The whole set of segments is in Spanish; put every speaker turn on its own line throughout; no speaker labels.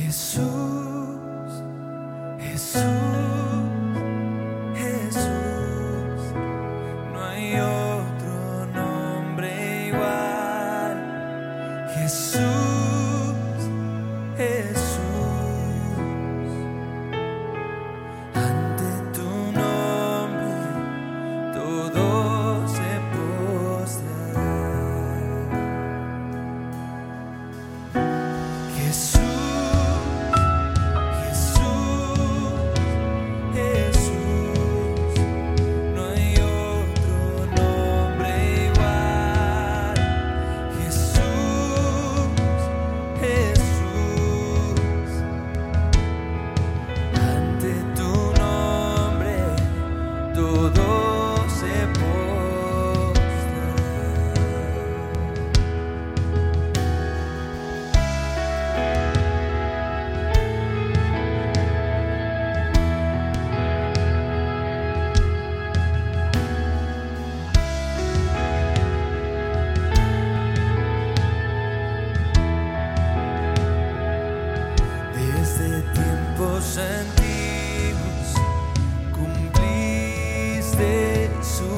Jesús,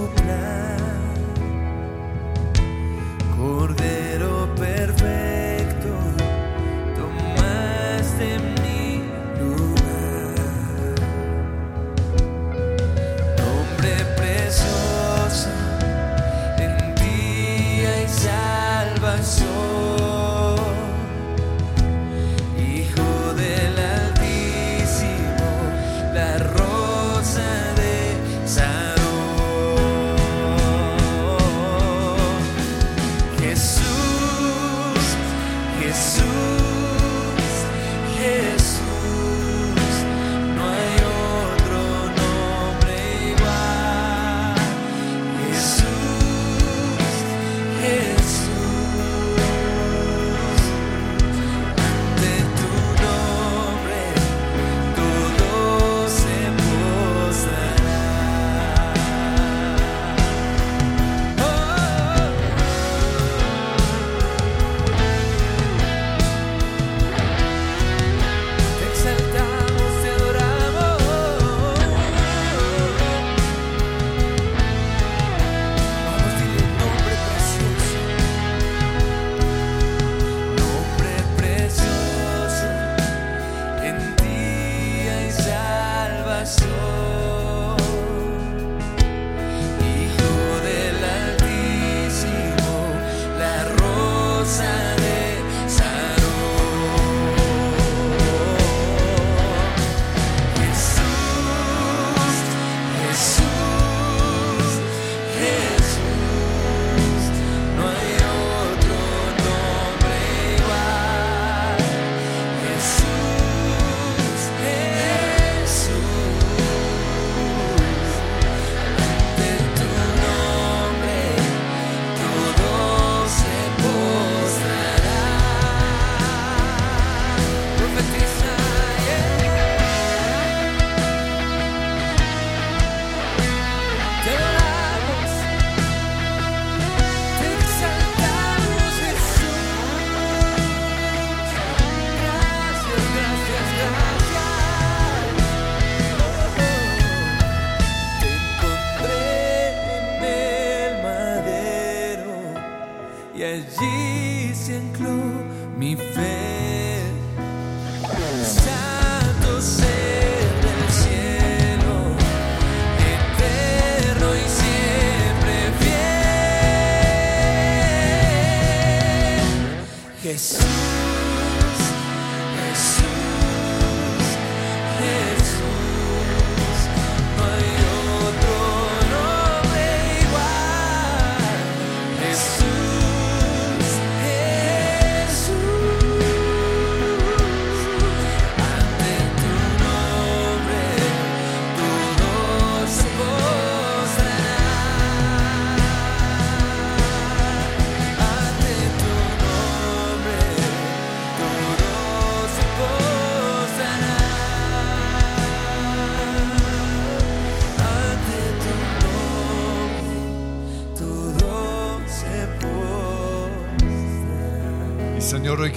blind.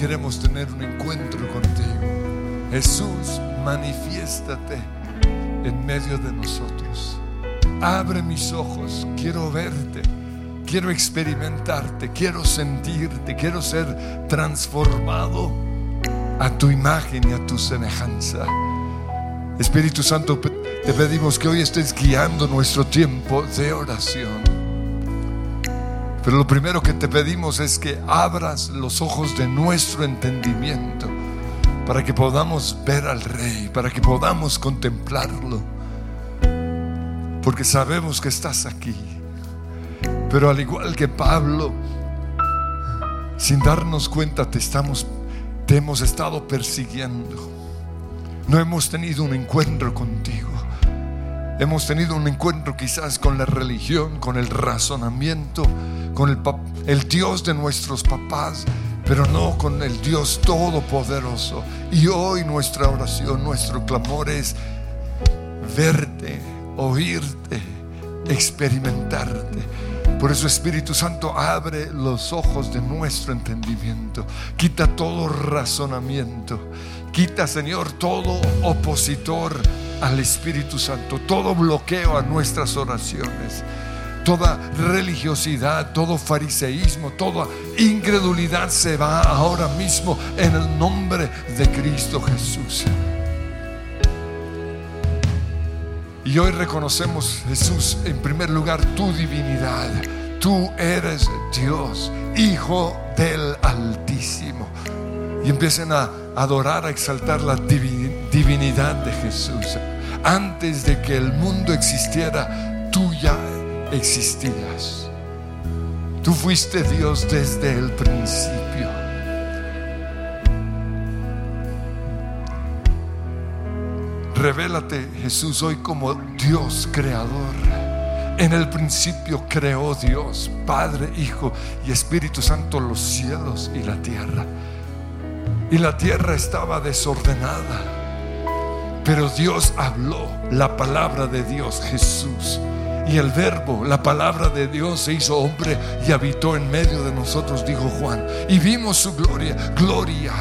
Queremos tener un encuentro contigo.
Jesús, manifiéstate en medio de nosotros. Abre mis ojos, quiero verte, quiero experimentarte, quiero sentirte, quiero ser transformado a tu imagen y a tu semejanza. Espíritu Santo, te pedimos que hoy estés guiando nuestro tiempo de oración. Pero lo primero que te pedimos es que abras los ojos de nuestro entendimiento para que podamos ver al Rey, para que podamos contemplarlo. Porque sabemos que estás aquí. Pero al igual que Pablo, sin darnos cuenta te estamos te hemos estado persiguiendo. No hemos tenido un encuentro contigo. Hemos tenido un encuentro quizás con la religión, con el razonamiento, con el, el Dios de nuestros papás, pero no con el Dios todopoderoso. Y hoy nuestra oración, nuestro clamor es verte, oírte, experimentarte. Por eso Espíritu Santo abre los ojos de nuestro entendimiento. Quita todo razonamiento. Quita, Señor, todo opositor al Espíritu Santo, todo bloqueo a nuestras oraciones toda religiosidad, todo fariseísmo, toda incredulidad se va ahora mismo en el nombre de Cristo Jesús. Y hoy reconocemos, Jesús, en primer lugar, tu divinidad. Tú eres Dios, Hijo del Altísimo. Y empiecen a adorar, a exaltar la divinidad de Jesús. Antes de que el mundo existiera, tú ya existías. Tú fuiste Dios desde el principio. Revélate Jesús hoy como Dios creador. En el principio creó Dios, Padre, Hijo y Espíritu Santo los cielos y la tierra. Y la tierra estaba desordenada. Pero Dios habló la palabra de Dios, Jesús y el verbo, la palabra de Dios se hizo hombre y habitó en medio de nosotros, dijo Juan. Y vimos su gloria, gloria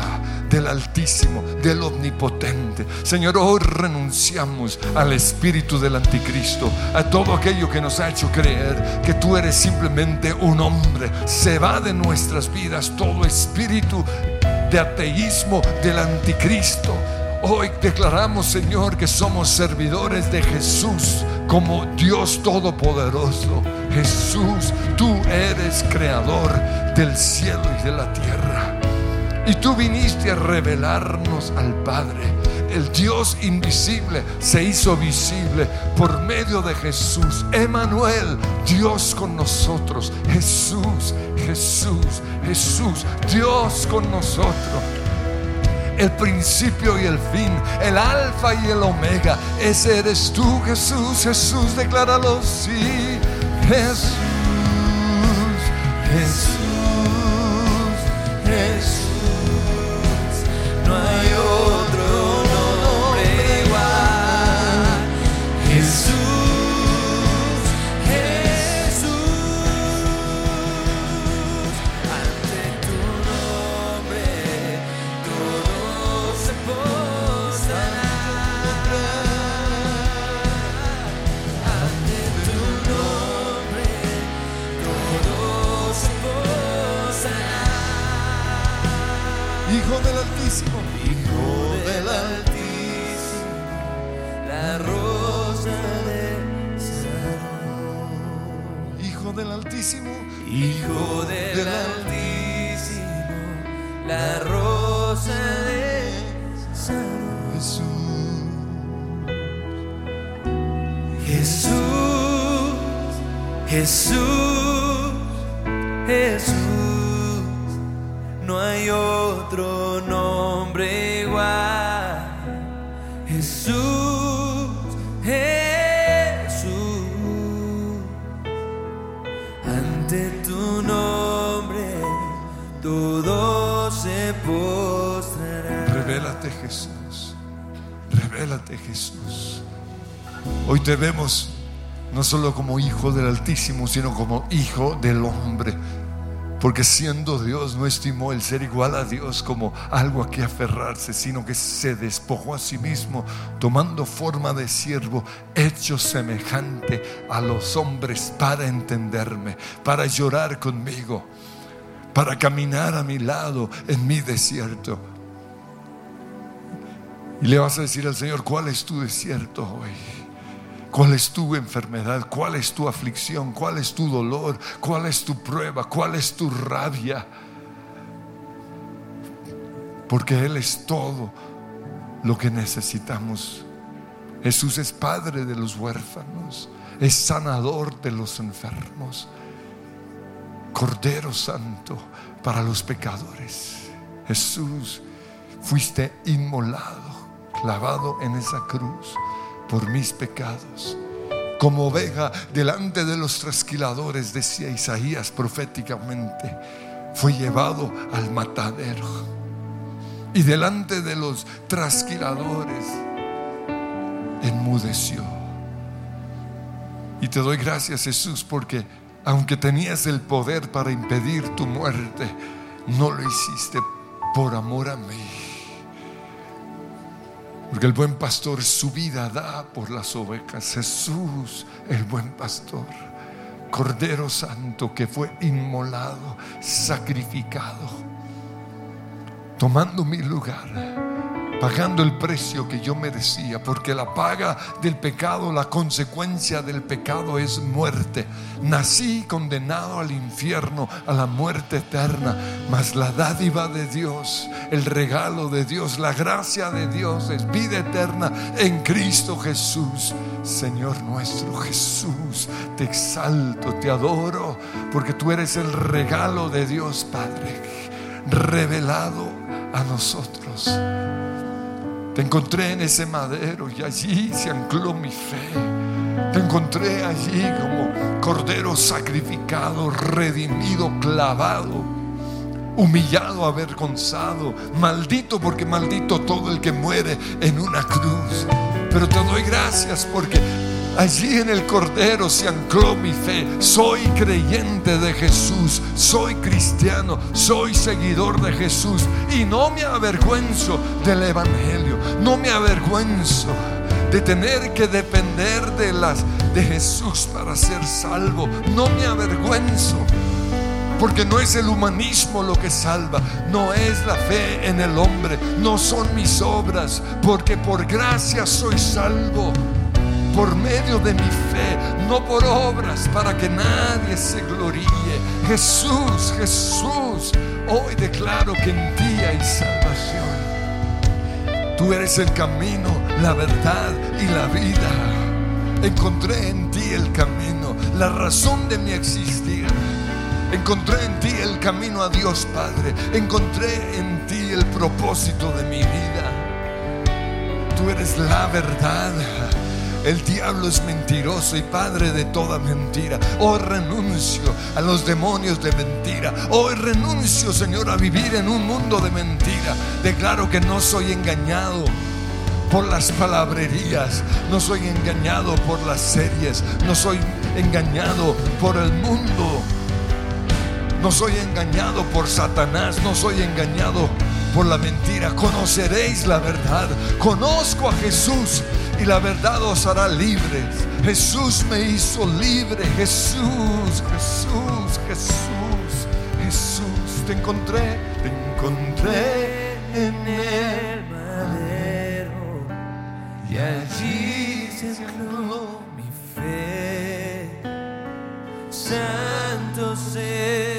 del Altísimo, del Omnipotente. Señor, hoy renunciamos al espíritu del anticristo, a todo aquello que nos ha hecho creer que tú eres simplemente un hombre. Se va de nuestras vidas todo espíritu de ateísmo del anticristo. Hoy declaramos, Señor, que somos servidores de Jesús como Dios Todopoderoso. Jesús, tú eres creador del cielo y de la tierra. Y tú viniste a revelarnos al Padre. El Dios invisible se hizo visible por medio de Jesús. Emanuel, Dios con nosotros. Jesús, Jesús, Jesús, Dios con nosotros el principio y el fin, el alfa y el omega. Ese eres tú, Jesús, Jesús, decláralo, sí, Jesús, Jesús, Jesús. Hijo del Altísimo.
Hijo del Altísimo, la rosa de Sarón.
Hijo del Altísimo.
Hijo del Altísimo, la rosa de Sarón.
Jesús.
Jesús, Jesús, Jesús, hay otro nombre igual. Jesús, Jesús, ante tu nombre todo se postrará.
Revélate Jesús. Revélate Jesús. Hoy te vemos no solo como hijo del Altísimo, sino como hijo del hombre. Porque siendo Dios no estimó el ser igual a Dios como algo a que aferrarse, sino que se despojó a sí mismo, tomando forma de siervo, hecho semejante a los hombres para entenderme, para llorar conmigo, para caminar a mi lado en mi desierto. Y le vas a decir al Señor, ¿cuál es tu desierto hoy? ¿Cuál es tu enfermedad? ¿Cuál es tu aflicción? ¿Cuál es tu dolor? ¿Cuál es tu prueba? ¿Cuál es tu rabia? Porque Él es todo lo que necesitamos. Jesús es padre de los huérfanos, es sanador de los enfermos, Cordero Santo para los pecadores. Jesús, fuiste inmolado, clavado en esa cruz por mis pecados. Como oveja delante de los trasquiladores, decía Isaías proféticamente, fue llevado al matadero. Y delante de los trasquiladores, enmudeció. Y te doy gracias Jesús porque aunque tenías el poder para impedir tu muerte, no lo hiciste por amor a mí porque el buen pastor su vida da por las ovejas. Jesús, el buen pastor. Cordero Santo que fue inmolado, sacrificado, tomando mi lugar pagando el precio que yo merecía, porque la paga del pecado, la consecuencia del pecado es muerte. Nací condenado al infierno, a la muerte eterna, mas la dádiva de Dios, el regalo de Dios, la gracia de Dios es vida eterna en Cristo Jesús. Señor nuestro Jesús, te exalto, te adoro, porque tú eres el regalo de Dios Padre, revelado a nosotros. Te encontré en ese madero y allí se ancló mi fe. Te encontré allí como cordero sacrificado, redimido, clavado, humillado, avergonzado, maldito porque maldito todo el que muere en una cruz. Pero te doy gracias porque Allí en el Cordero se ancló mi fe. Soy creyente de Jesús, soy cristiano, soy seguidor de Jesús y no me avergüenzo del Evangelio, no me avergüenzo de tener que depender de las de Jesús para ser salvo. No me avergüenzo. Porque no es el humanismo lo que salva, no es la fe en el hombre, no son mis obras, porque por gracia soy salvo por medio de mi fe, no por obras, para que nadie se gloríe. Jesús, Jesús, hoy declaro que en ti hay salvación. Tú eres el camino, la verdad y la vida. Encontré en ti el camino, la razón de mi existir. Encontré en ti el camino a Dios Padre. Encontré en ti el propósito de mi vida. Tú eres la verdad. El diablo es mentiroso y padre de toda mentira. Hoy renuncio a los demonios de mentira. Hoy renuncio, Señor, a vivir en un mundo de mentira. Declaro que no soy engañado por las palabrerías, no soy engañado por las series, no soy engañado por el mundo, no soy engañado por Satanás, no soy engañado por la mentira. Conoceréis la verdad. Conozco a Jesús y la verdad os hará libres. Jesús me hizo libre. Jesús, Jesús, Jesús, Jesús. Te encontré, te encontré en el madero. Y allí se mi fe. Santo ser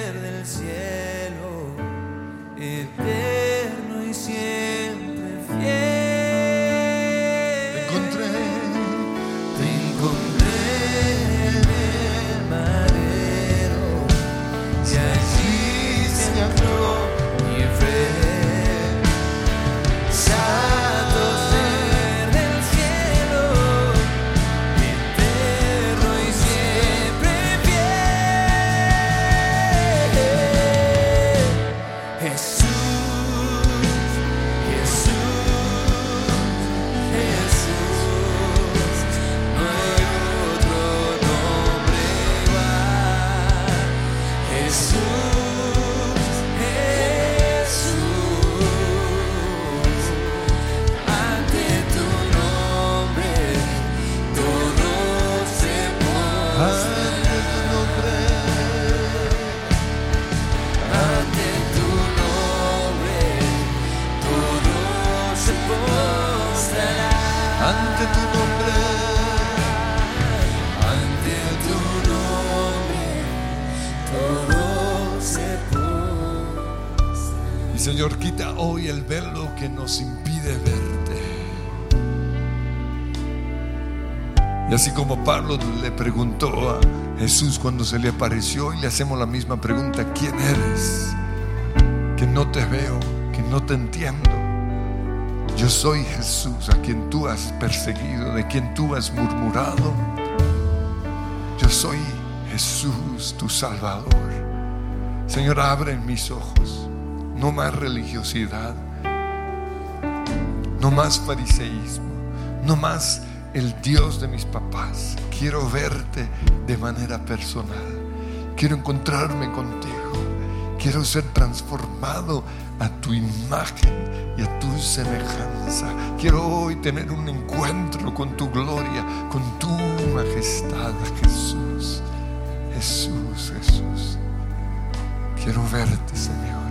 así como Pablo le preguntó a Jesús cuando se le apareció y le hacemos la misma pregunta, ¿quién eres? Que no te veo, que no te entiendo. Yo soy Jesús a quien tú has perseguido, de quien tú has murmurado. Yo soy Jesús, tu Salvador. Señor, abre mis ojos. No más religiosidad. No más fariseísmo. No más el Dios de mis papás. Quiero verte de manera personal. Quiero encontrarme contigo. Quiero ser transformado a tu imagen y a tu semejanza. Quiero hoy tener un encuentro con tu gloria, con tu majestad, Jesús. Jesús, Jesús. Quiero verte, Señor.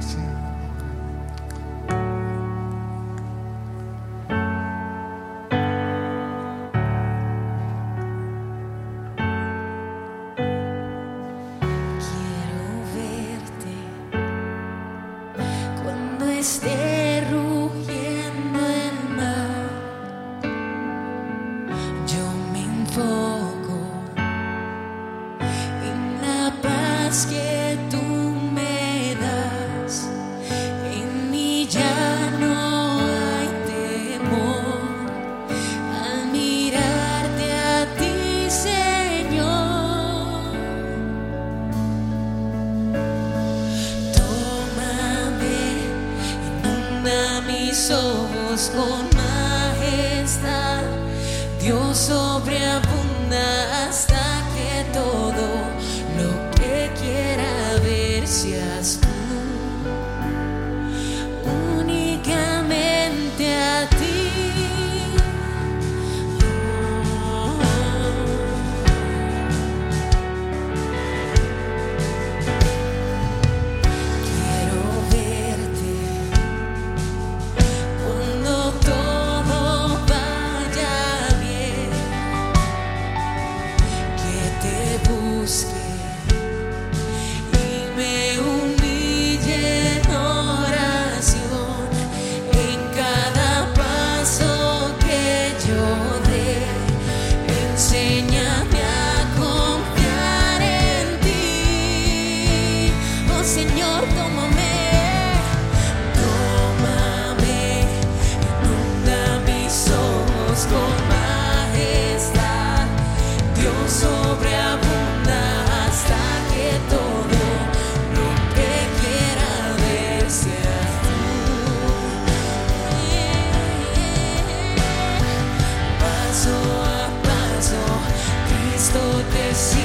Cuando see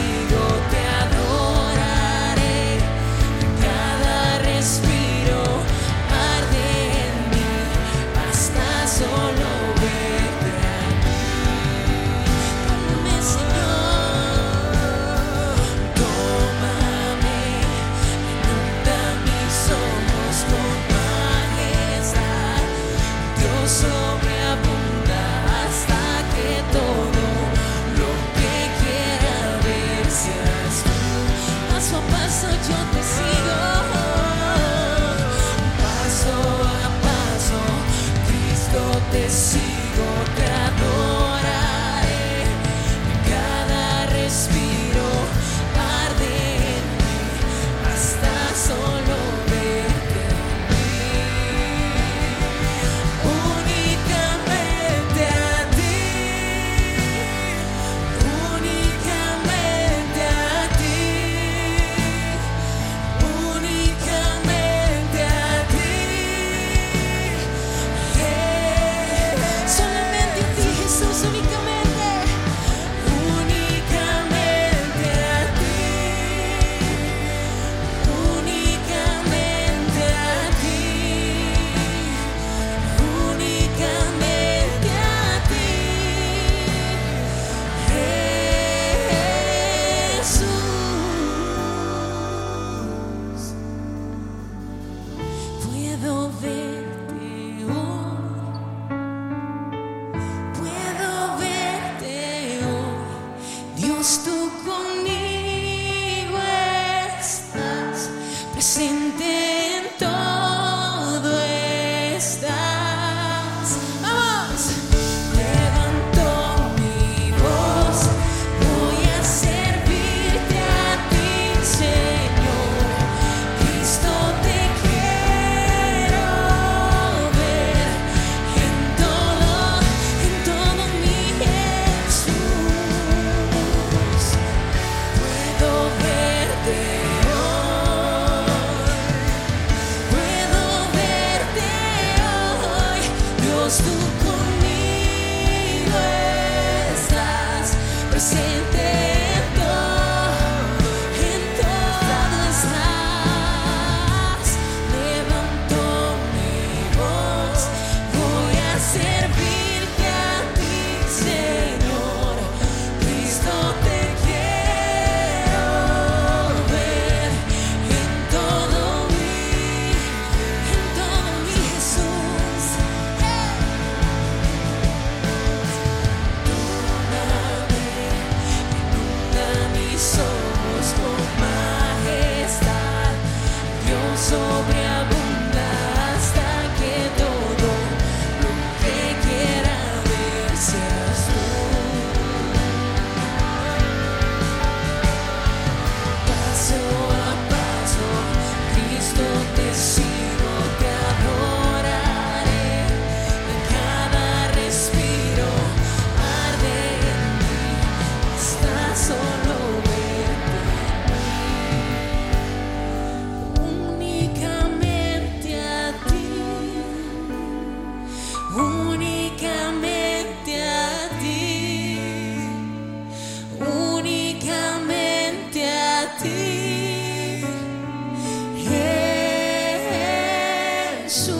Jesús,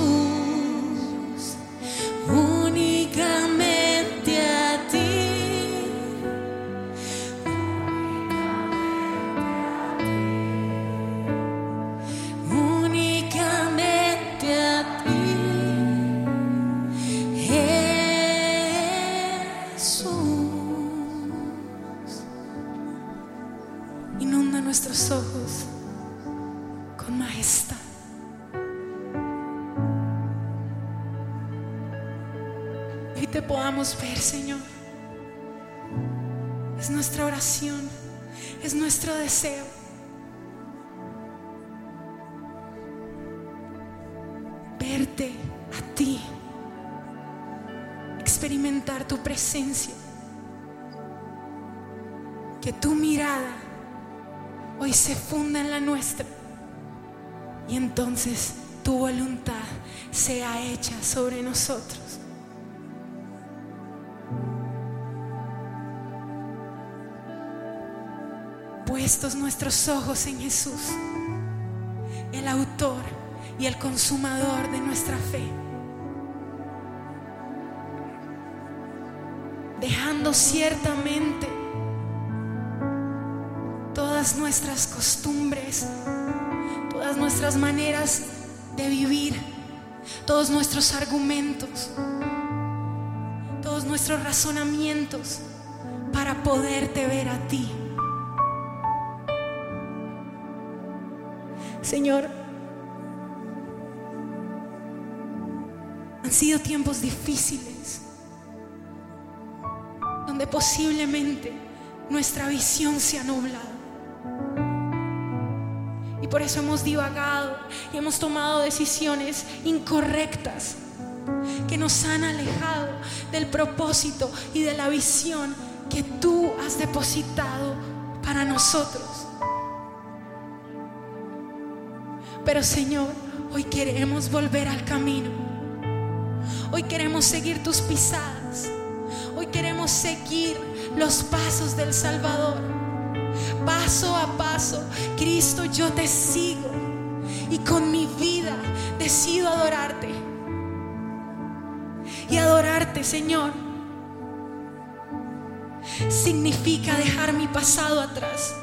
A ti, experimentar tu presencia, que tu mirada hoy se funda en la nuestra. Y entonces tu voluntad sea hecha sobre nosotros. Puestos nuestros ojos en Jesús, el autor y el consumador de nuestra fe. Dejando ciertamente todas nuestras costumbres, todas nuestras maneras de vivir, todos nuestros argumentos, todos nuestros razonamientos para poderte ver a ti. Señor, sido tiempos difíciles donde posiblemente nuestra visión se ha nublado. Y por eso hemos divagado y hemos tomado decisiones incorrectas que nos han alejado del propósito y de la visión que tú has depositado para nosotros. Pero Señor, hoy queremos volver al camino. Hoy queremos seguir tus pisadas. Hoy queremos seguir los pasos del Salvador. Paso a paso, Cristo, yo te sigo. Y con mi vida decido adorarte. Y adorarte, Señor, significa dejar mi pasado atrás.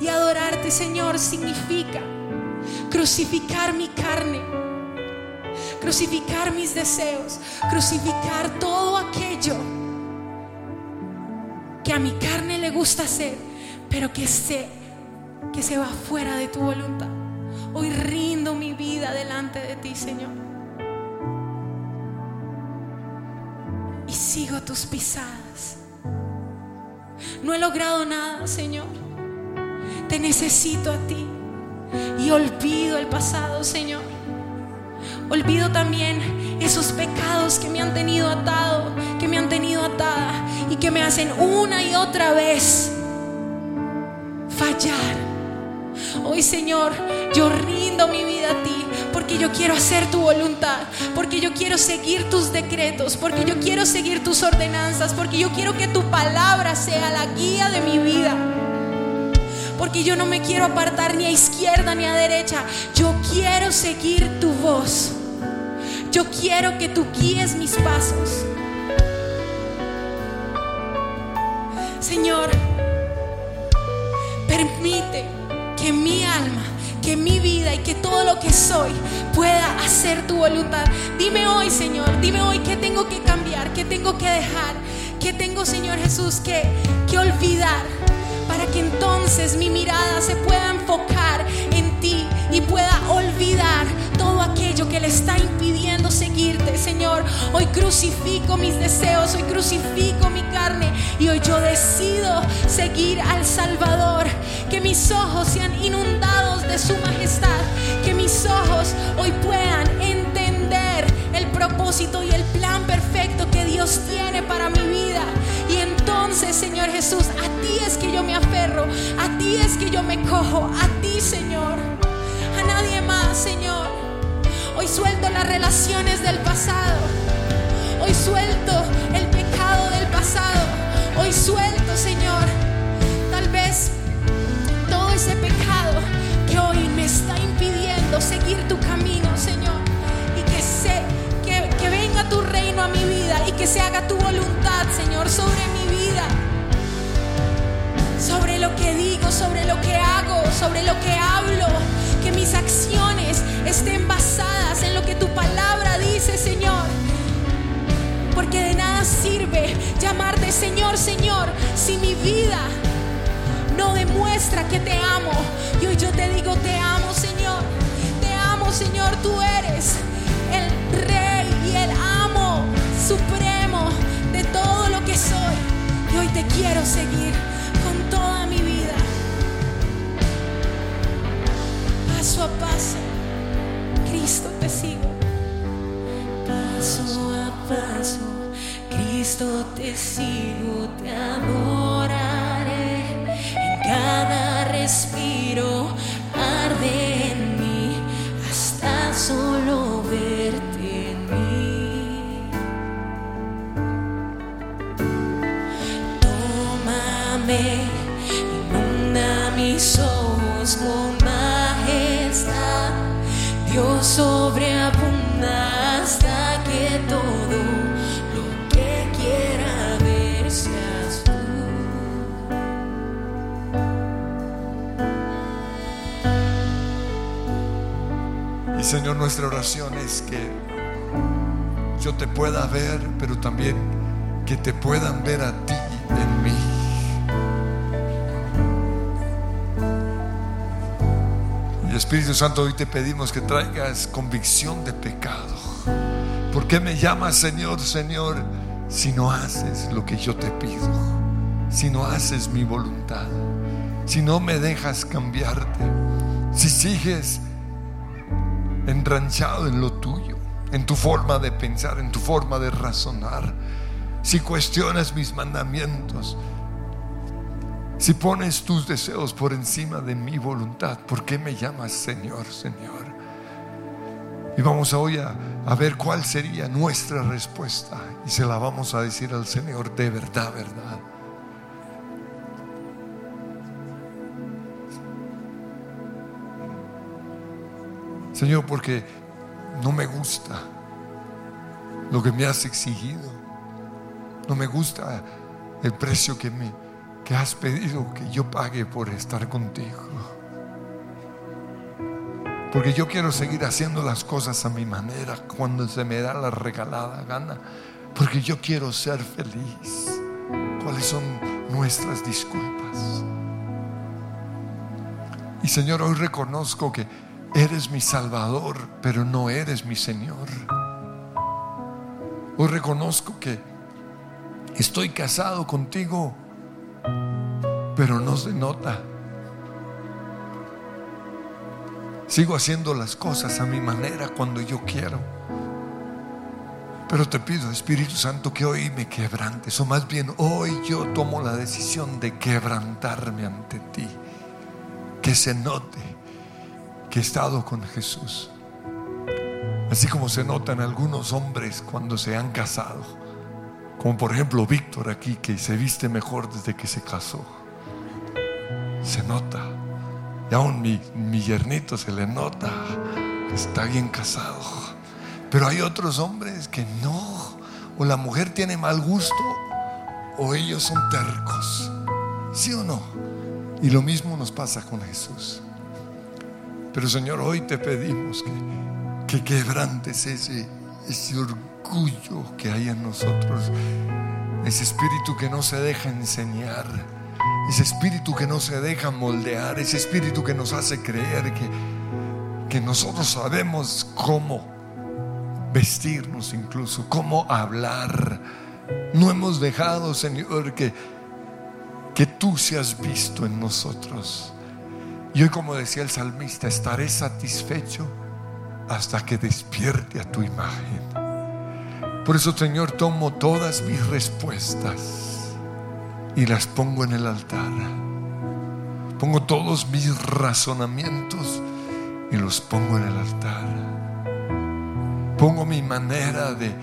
Y adorarte, Señor, significa crucificar mi carne, crucificar mis deseos, crucificar todo aquello que a mi carne le gusta hacer, pero que sé que se va fuera de tu voluntad. Hoy rindo mi vida delante de ti, Señor. Y sigo tus pisadas. No he logrado nada, Señor. Te necesito a ti. Y olvido el pasado, Señor. Olvido también esos pecados que me han tenido atado, que me han tenido atada y que me hacen una y otra vez fallar. Hoy, Señor, yo rindo mi vida a ti porque yo quiero hacer tu voluntad, porque yo quiero seguir tus decretos, porque yo quiero seguir tus ordenanzas, porque yo quiero que tu palabra sea la guía de mi vida. Porque yo no me quiero apartar ni a izquierda ni a derecha. Yo quiero seguir tu voz. Yo quiero que tú guíes mis pasos. Señor, permite que mi alma, que mi vida y que todo lo que soy pueda hacer tu voluntad. Dime hoy, Señor, dime hoy qué tengo que cambiar, qué tengo que dejar, qué tengo, Señor Jesús, que, que olvidar para que entonces mi mirada se pueda enfocar en ti y pueda olvidar todo aquello que le está impidiendo seguirte, Señor. Hoy crucifico mis deseos, hoy crucifico mi carne y hoy yo decido seguir al Salvador. Que mis ojos sean inundados de su majestad, que mis ojos hoy puedan entender el propósito y el plan perfecto que Dios tiene para mi vida. Señor Jesús, a ti es que yo me aferro, a ti es que yo me cojo, a ti, Señor, a nadie más, Señor. Hoy suelto las relaciones del pasado. Hoy suelto el pecado del pasado. Hoy suelto, Señor, tal vez todo ese pecado que hoy me está impidiendo seguir tu camino, Señor. Y que, se, que, que venga tu reino a mi vida y que se haga tu voluntad, Señor, sobre mi Sobre lo que digo, sobre lo que hago, sobre lo que hablo. Que mis acciones estén basadas en lo que tu palabra dice, Señor. Porque de nada sirve llamarte Señor, Señor, si mi vida no demuestra que te amo. Y hoy yo te digo, te amo, Señor. Te amo, Señor. Tú eres el rey te quiero seguir con toda mi vida. Paso a paso, Cristo te sigo. Paso a paso, Cristo te sigo, te adoraré. En cada respiro arde en mí hasta solo
Señor, nuestra oración es que yo te pueda ver, pero también que te puedan ver a ti en mí. Y Espíritu Santo, hoy te pedimos que traigas convicción de pecado. ¿Por qué me llamas Señor, Señor, si no haces lo que yo te pido? Si no haces mi voluntad, si no me dejas cambiarte, si sigues enranchado en lo tuyo, en tu forma de pensar, en tu forma de razonar. Si cuestionas mis mandamientos, si pones tus deseos por encima de mi voluntad, ¿por qué me llamas Señor, Señor? Y vamos hoy a, ver cuál sería nuestra respuesta y se la vamos a decir al Señor de verdad, verdad. Señor, porque no me gusta lo que me has exigido. No me gusta el precio que me que has pedido que yo pague por estar contigo. Porque yo quiero seguir haciendo las cosas a mi manera cuando se me da la regalada gana. Porque yo quiero ser feliz. ¿Cuáles son nuestras disculpas? Y Señor, hoy reconozco que eres mi Salvador, pero no eres mi Señor. Hoy reconozco que estoy casado contigo, pero no se nota. Sigo haciendo las cosas a mi manera cuando yo quiero. Pero te pido, Espíritu Santo, que hoy me quebrantes, o más bien hoy yo tomo la decisión de quebrantarme ante ti. Que se note que he estado con Jesús. Así como se notan algunos hombres cuando se han casado. Como por ejemplo Víctor aquí, que se viste mejor desde que se casó. Se nota. Y aún mi, mi yernito se le nota que está bien casado. Pero hay otros hombres que no. O la mujer tiene mal gusto o ellos son tercos. ¿Sí o no? Y lo mismo nos pasa con Jesús. Pero Señor, hoy te pedimos que, que quebrantes ese, ese orgullo que hay en nosotros, ese espíritu que no se deja enseñar, ese espíritu que no se deja moldear, ese espíritu que nos hace creer que, que nosotros sabemos cómo vestirnos incluso, cómo hablar. No hemos dejado, Señor, que, que tú seas visto en nosotros. Y hoy, como decía el salmista, estaré satisfecho hasta que despierte a tu imagen. Por eso, Señor, tomo todas mis respuestas y las pongo en el altar. Pongo todos mis razonamientos y los pongo en el altar. Pongo mi manera de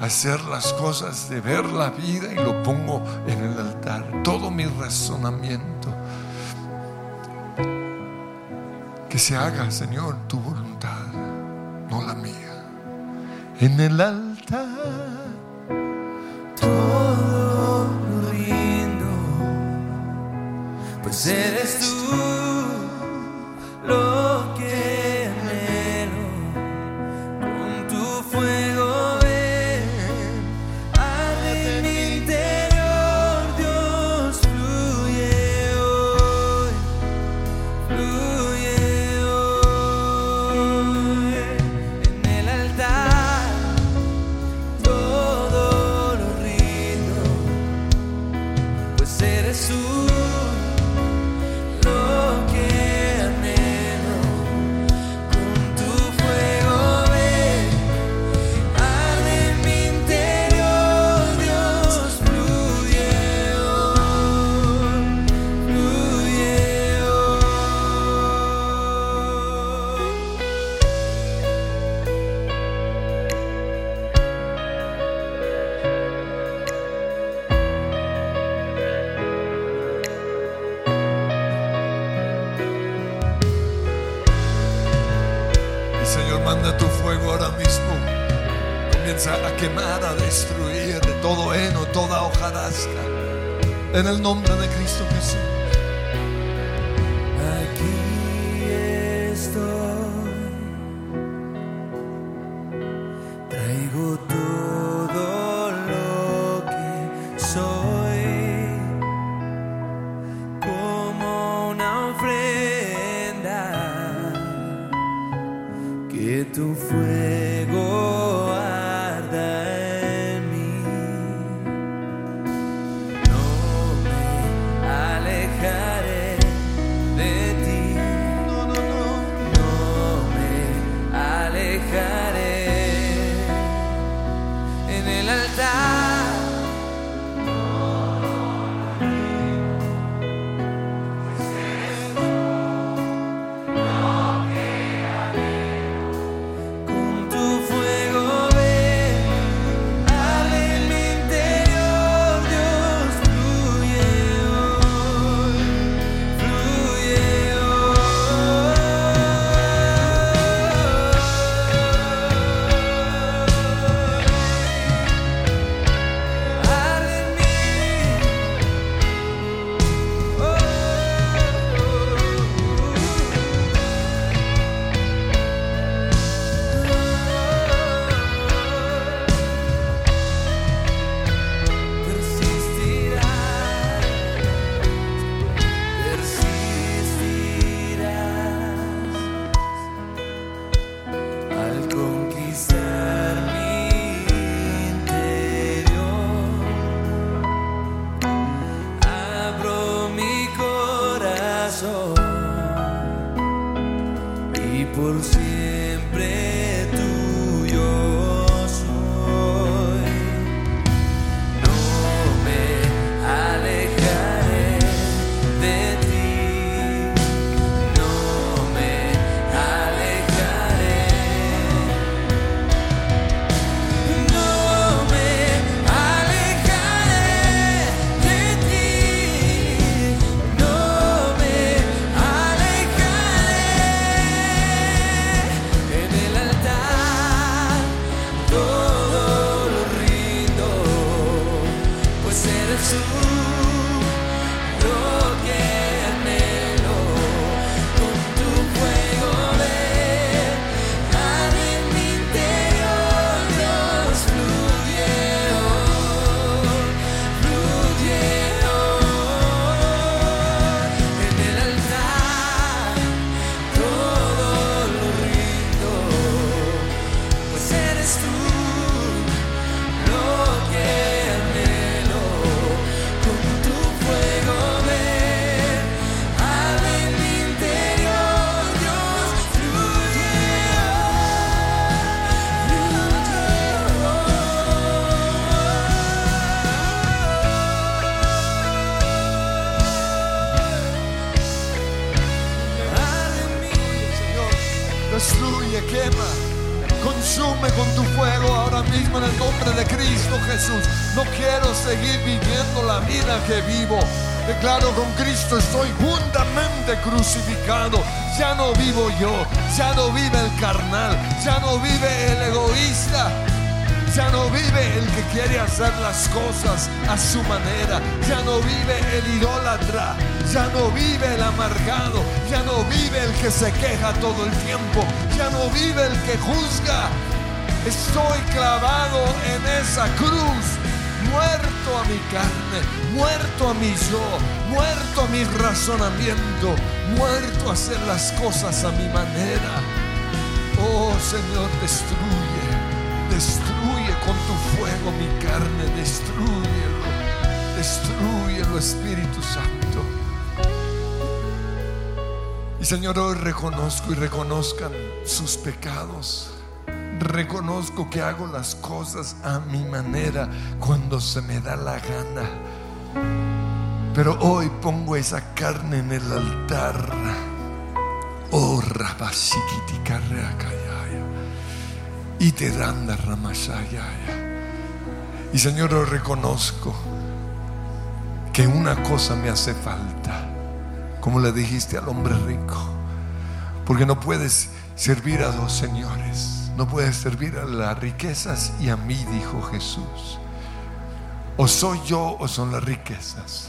hacer las cosas, de ver la vida y lo pongo en el altar. Todo mi razonamiento. Que se haga, Señor, tu voluntad, no la mía. En el altar.
todo rindo, pues eres tú el
nombre esa cruz. Muerto a mi carne, muerto a mi yo, muerto a mi razonamiento, muerto a hacer las cosas a mi manera. Oh Señor, destruye, destruye con tu fuego mi carne, destruyelo, destruyelo Espíritu Santo. Y Señor, hoy reconozco y reconozcan sus pecados. Reconozco que hago las cosas a mi manera cuando se me da la gana. Pero hoy pongo esa carne en el altar. Oh. Y te dan la. Y Señor, reconozco que una cosa me hace falta. Como le dijiste al hombre rico. Porque no puedes servir a dos señores. No puedes servir a las riquezas y a mí, dijo Jesús. O soy yo o son las riquezas.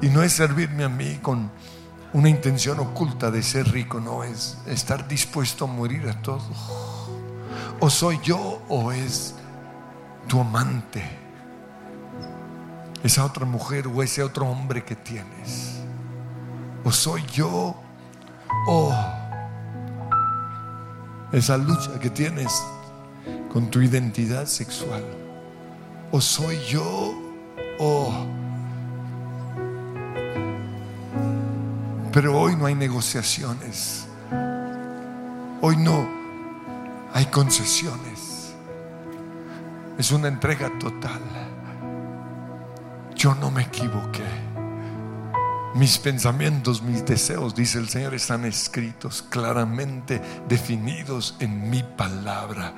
Y no es servirme a mí con una intención oculta de ser rico, no es estar dispuesto a morir a todo. O soy yo o es tu amante, esa otra mujer o ese otro hombre que tienes. O soy yo o esa lucha que tienes con tu identidad sexual. O soy yo o... Pero hoy no hay negociaciones. Hoy no hay concesiones. Es una entrega total. Yo no me equivoqué. Mis pensamientos, mis deseos, dice el Señor, están escritos claramente definidos en mi palabra.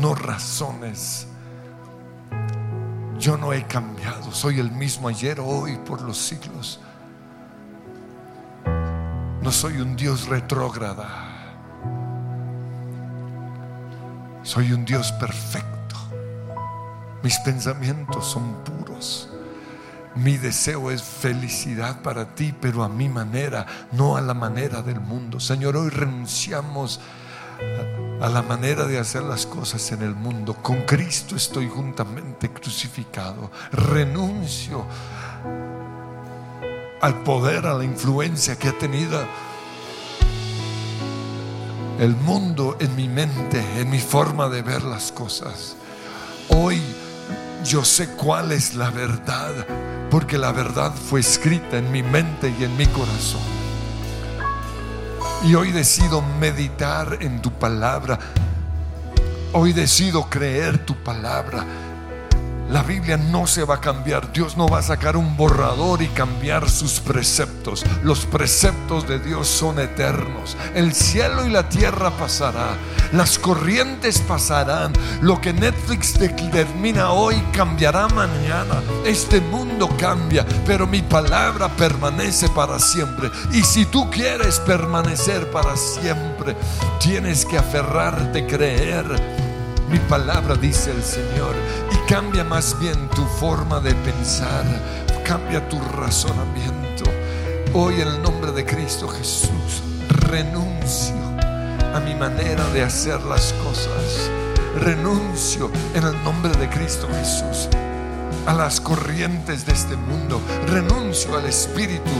No razones. Yo no he cambiado. Soy el mismo ayer, hoy, por los siglos. No soy un Dios retrógrada. Soy un Dios perfecto. Mis pensamientos son puros. Mi deseo es felicidad para ti, pero a mi manera, no a la manera del mundo. Señor, hoy renunciamos a la manera de hacer las cosas en el mundo. Con Cristo estoy juntamente crucificado. Renuncio al poder, a la influencia que ha tenido el mundo en mi mente, en mi forma de ver las cosas. Hoy yo sé cuál es la verdad, porque la verdad fue escrita en mi mente y en mi corazón. Y hoy decido meditar en tu palabra. Hoy decido creer tu palabra. La Biblia no se va a cambiar. Dios no va a sacar un borrador y cambiar sus preceptos. Los preceptos de Dios son eternos. El cielo y la tierra pasará. Las corrientes pasarán. Lo que Netflix determina hoy cambiará mañana. Este mundo cambia, pero mi palabra permanece para siempre. Y si tú quieres permanecer para siempre, tienes que aferrarte, creer mi palabra, dice el Señor, cambia más bien tu forma de pensar, cambia tu razonamiento. Hoy en el nombre de Cristo Jesús, renuncio a mi manera de hacer las cosas. Renuncio en el nombre de Cristo Jesús a las corrientes de este mundo. Renuncio al espíritu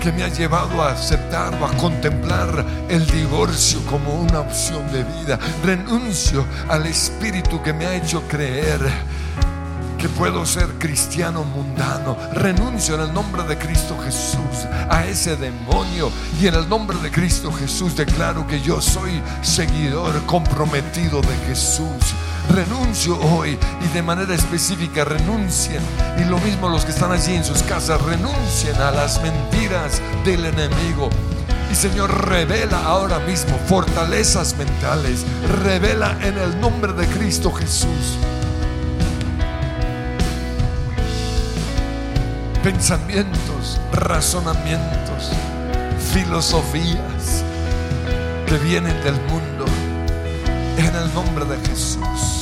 que me ha llevado a aceptar o a contemplar el divorcio como una opción de vida. Renuncio al espíritu que me ha hecho creer que puedo ser cristiano mundano. Renuncio en el nombre de Cristo Jesús a ese demonio y en el nombre de Cristo Jesús declaro que yo soy seguidor comprometido de Jesús. Renuncio hoy y de manera específica renuncien. Y lo mismo los que están allí en sus casas, renuncien a las mentiras del enemigo. Y Señor, revela ahora mismo fortalezas mentales. Revela en el nombre de Cristo Jesús. Pensamientos, razonamientos, filosofías que vienen del mundo. En el nombre de Jesús.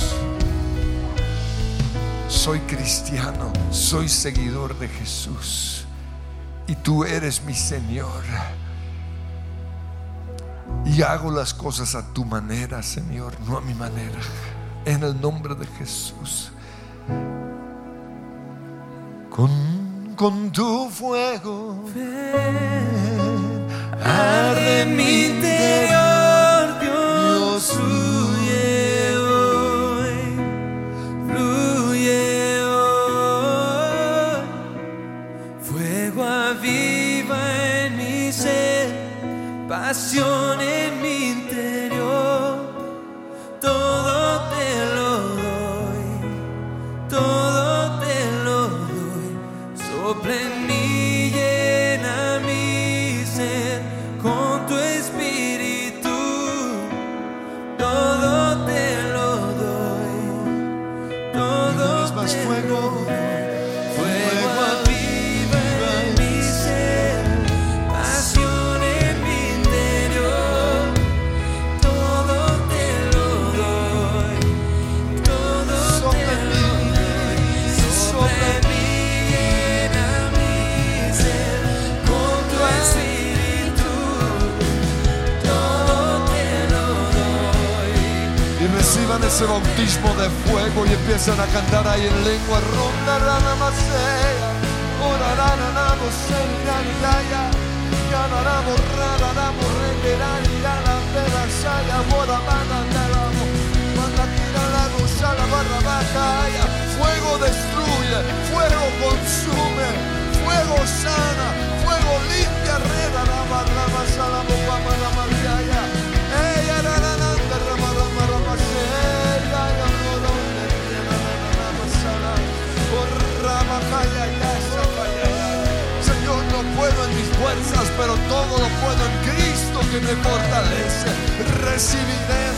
Soy cristiano, soy seguidor de Jesús. Y tú eres mi Señor. Y hago las cosas a tu manera, Señor, no a mi manera. En el nombre de Jesús. Con, con tu fuego.
Arde mi interior, Fuego
empiezan a cantar ahí en lengua ronda rana masea ora rana semirani yaya yana namo rana namo rengerani yana pera saya mora mana nalamo manda tira la gusala barra bacaya fuego destruye fuego consume fuego sana fuego limpia rena la barra la mariaya pero todo lo puedo en Cristo que me fortalece. Recibirán,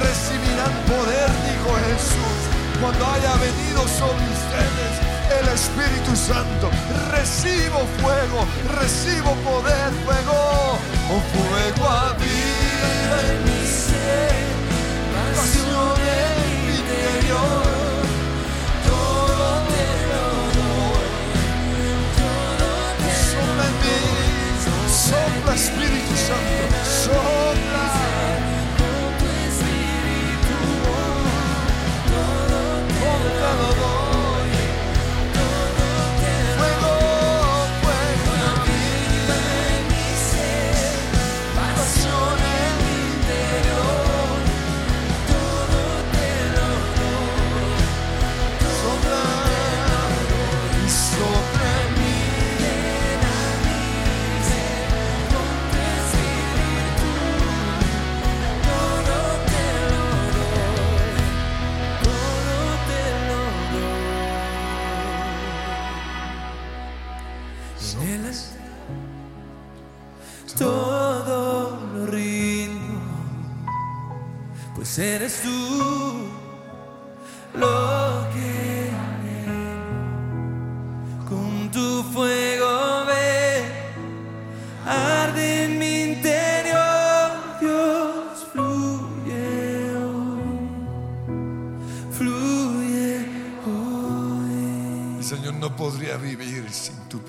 recibirán poder, dijo Jesús, cuando haya venido sobre ustedes el Espíritu Santo. Recibo fuego, recibo poder, fuego, oh fuego aviva en mi ser, pasión interior. Sopla Espíritu Santo, sopla. Todo te lo doy,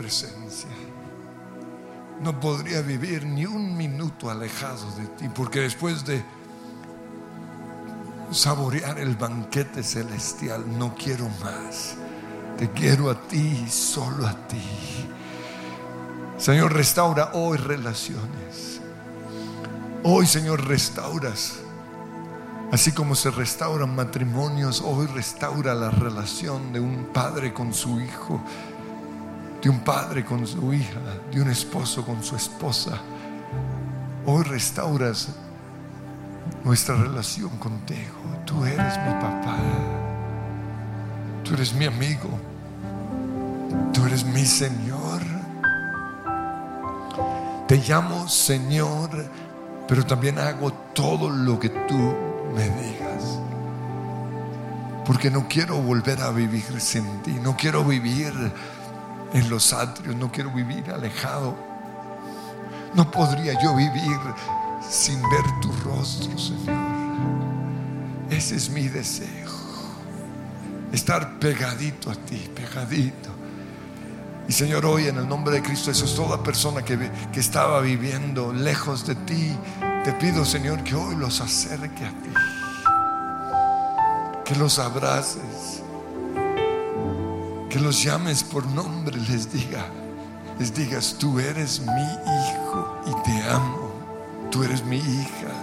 presencia. No podría vivir ni un minuto alejado de ti, porque después de saborear el banquete celestial, no quiero más. Te quiero a ti, solo a ti. Señor, restaura hoy relaciones. Hoy, Señor, restauras. Así como se restauran matrimonios, hoy restaura la relación de un padre con su hijo, de un padre con su hija, de un esposo con su esposa. Hoy restauras nuestra relación contigo. Tú eres mi papá. Tú eres mi amigo. Tú eres mi Señor.
Te llamo Señor, pero también hago todo lo que tú me digas. Porque no quiero volver a vivir sin ti. No quiero vivir en los atrios, no quiero vivir alejado. No podría yo vivir sin ver tu rostro, Señor. Ese es mi deseo. Estar pegadito a ti, pegadito. Y Señor, hoy en el nombre de Cristo es toda persona que, que estaba viviendo lejos de ti, te pido, Señor, que hoy los acerque a ti. Que los abraces que los llames por nombre, les diga, les digas, tú eres mi hijo y te amo, tú eres mi hija.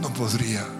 No podría.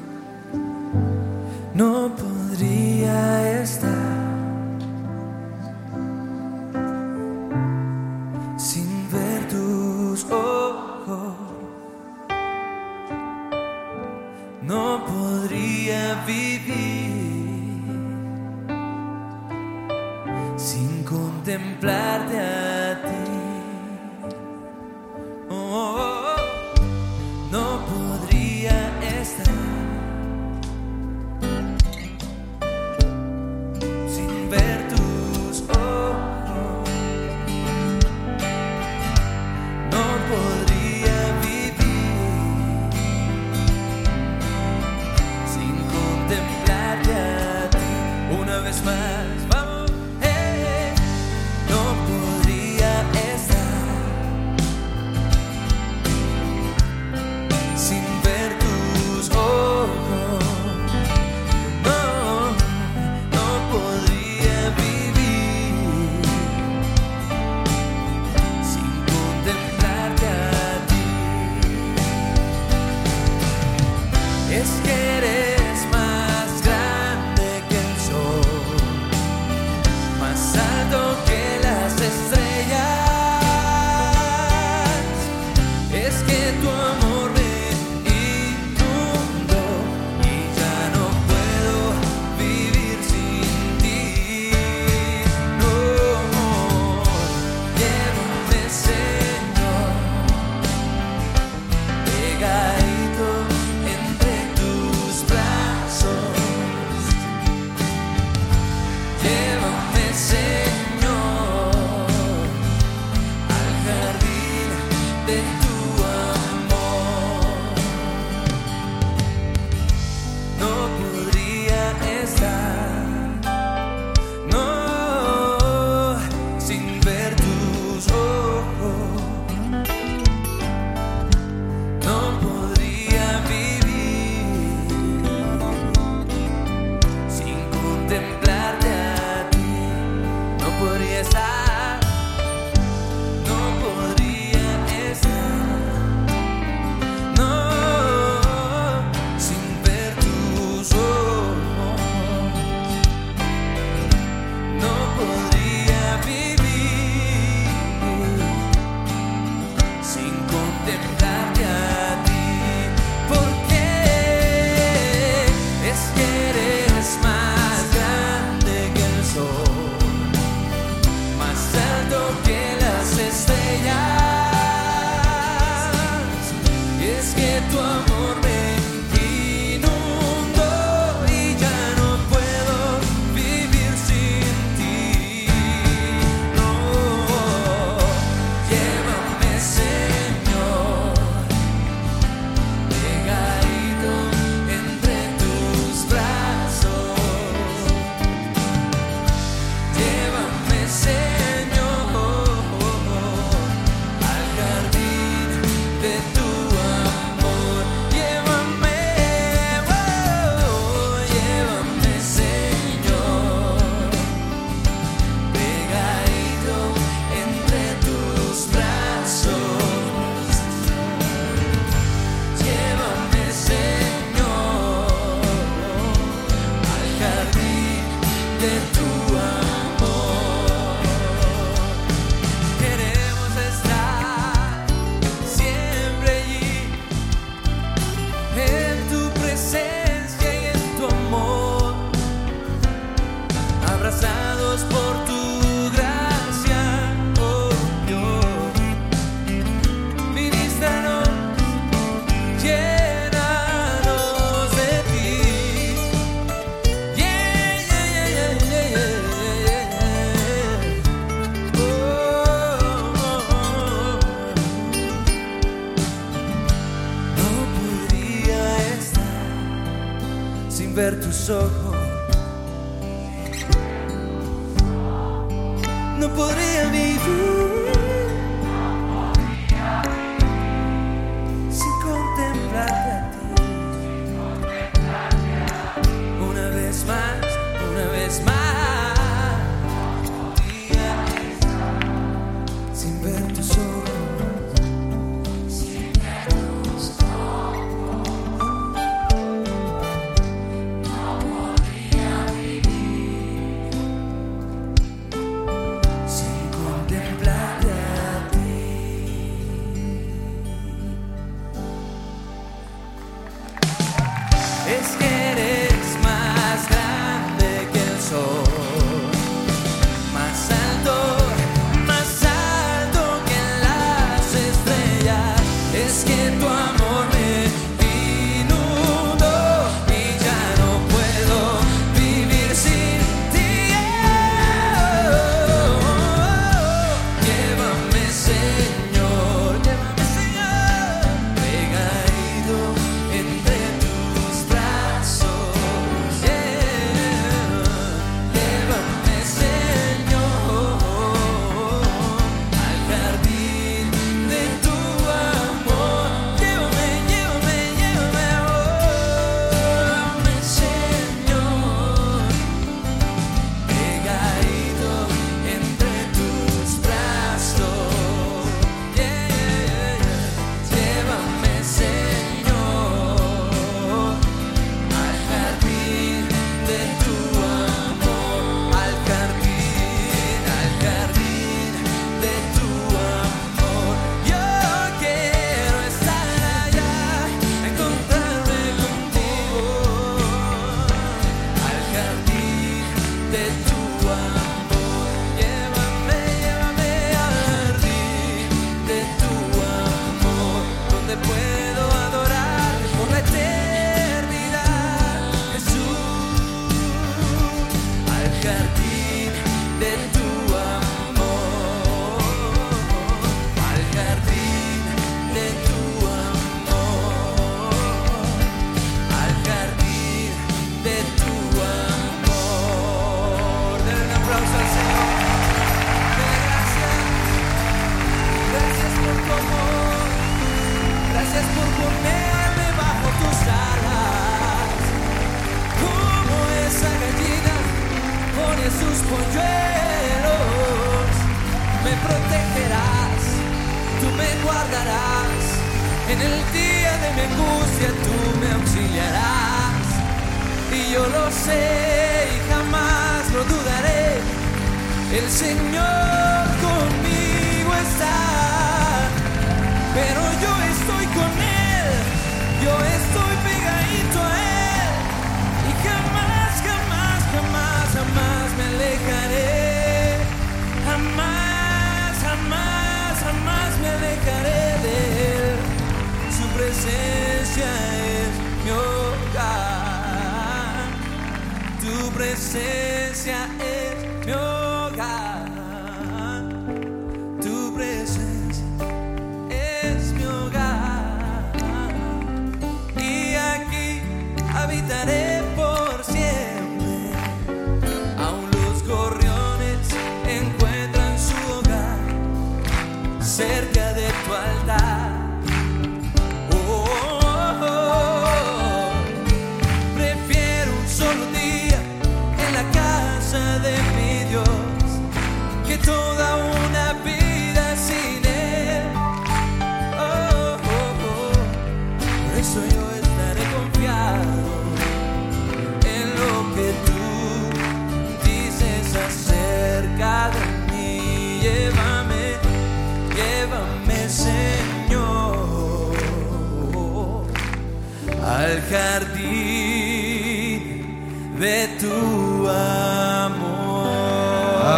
de tu amor.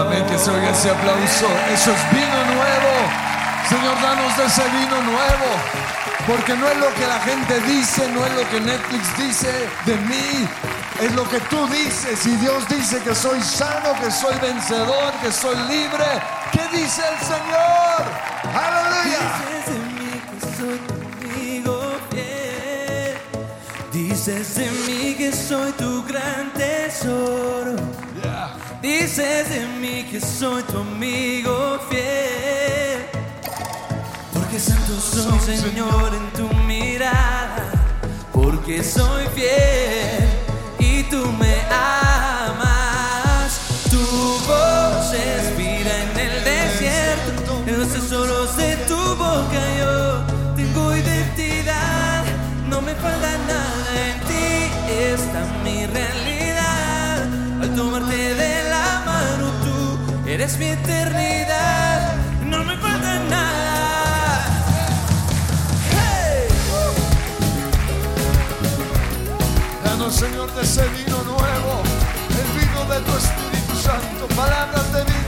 Amén, que se oiga ese aplauso. Eso es vino nuevo. Señor, danos de ese vino nuevo. Porque no es lo que la gente dice, no es lo que Netflix dice de mí, es lo que tú dices. Y Dios dice que soy sano, que soy vencedor, que soy libre. ¿Qué dice el Señor?
Dices de mí que soy
tu gran tesoro. Dices de mí que soy tu amigo fiel. Porque santo soy, Señor, en tu mirada. Porque soy fiel y tú me amas. Tu voz es vida en el desierto. En los tesoros de tu boca yo tengo identidad. No me falta nada esta mi realidad. Al tomarte de la mano tú eres mi eternidad. No me falta nada.
Danos Señor, de ese vino nuevo, el vino de tu Espíritu Santo, palabras de vida.